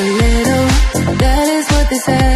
a little. That is what they said.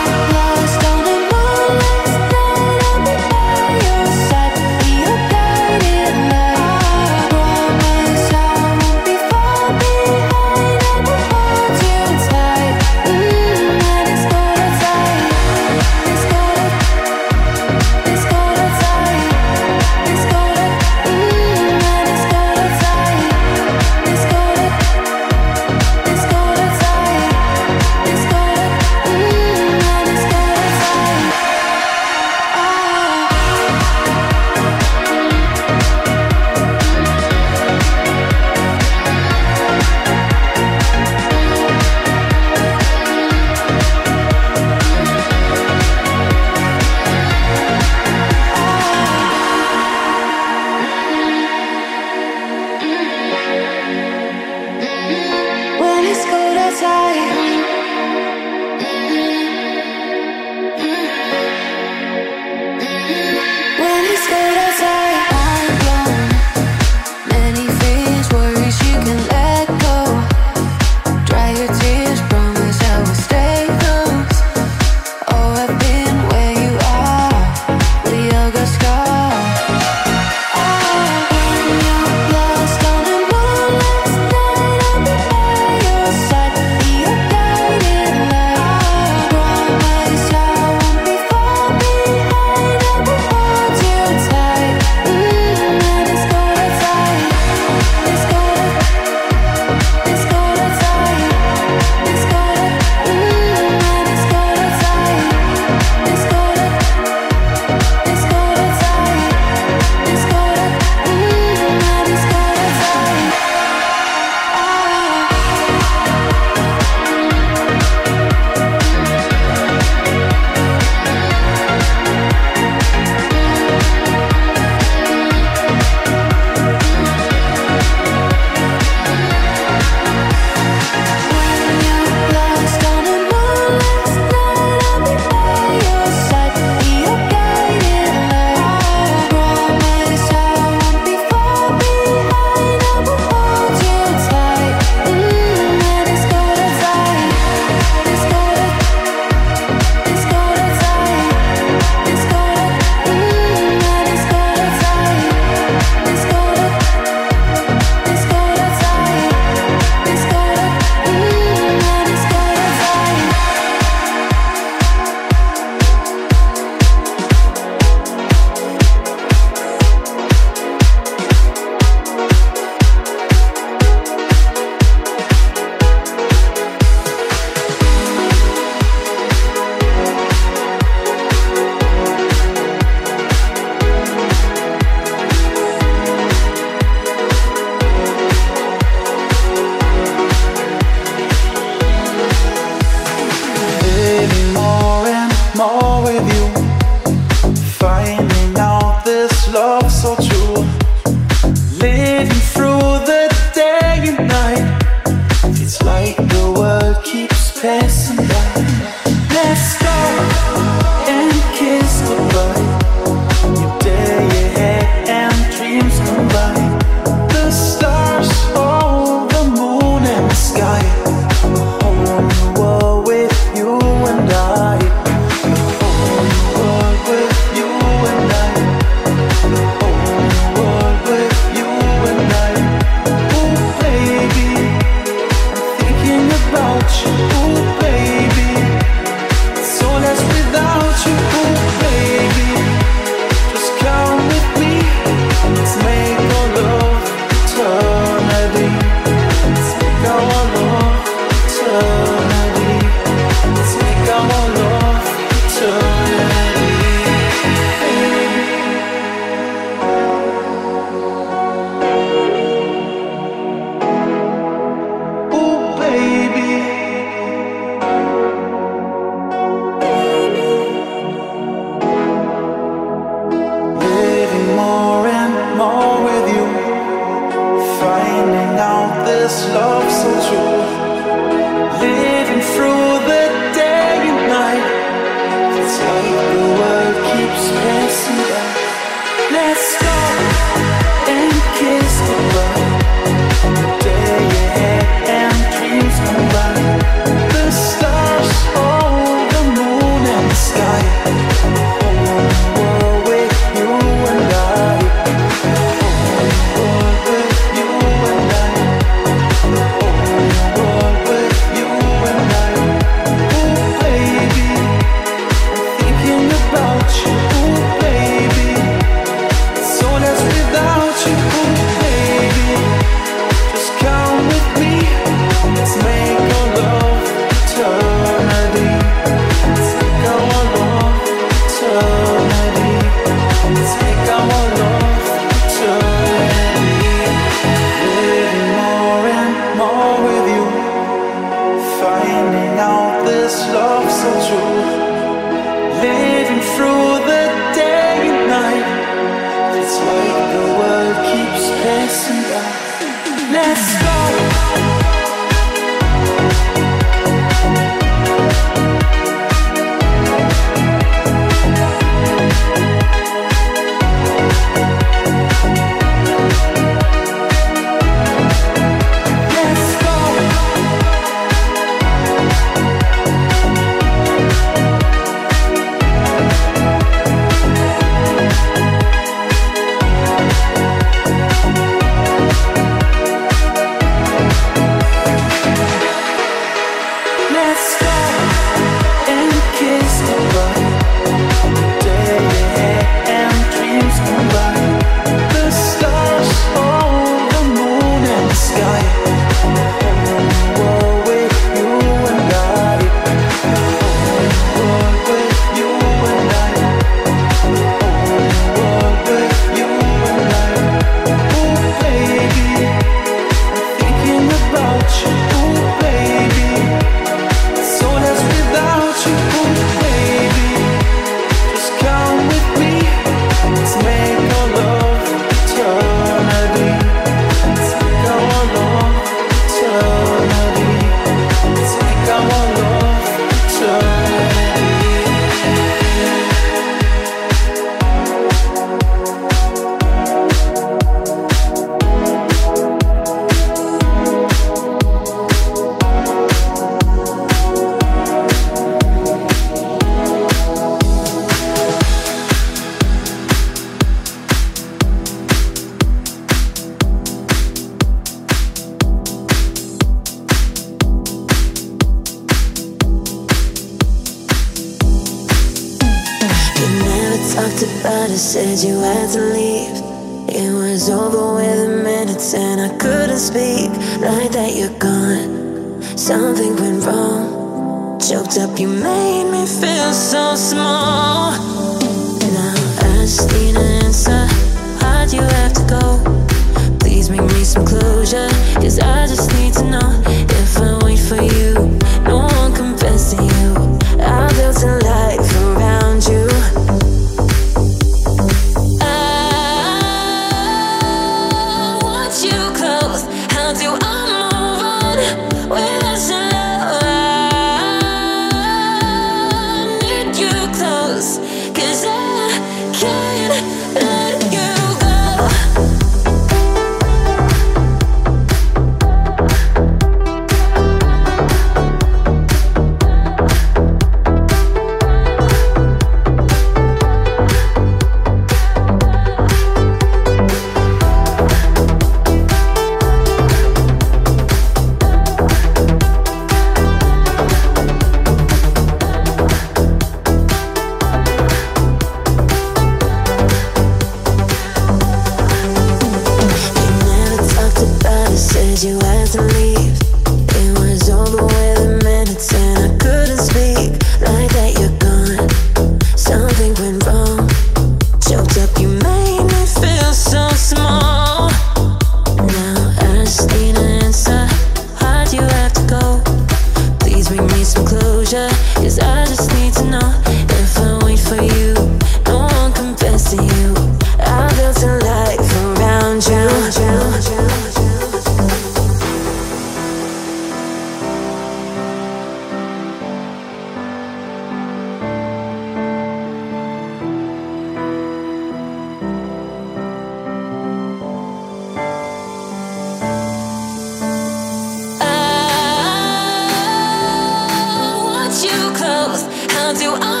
do I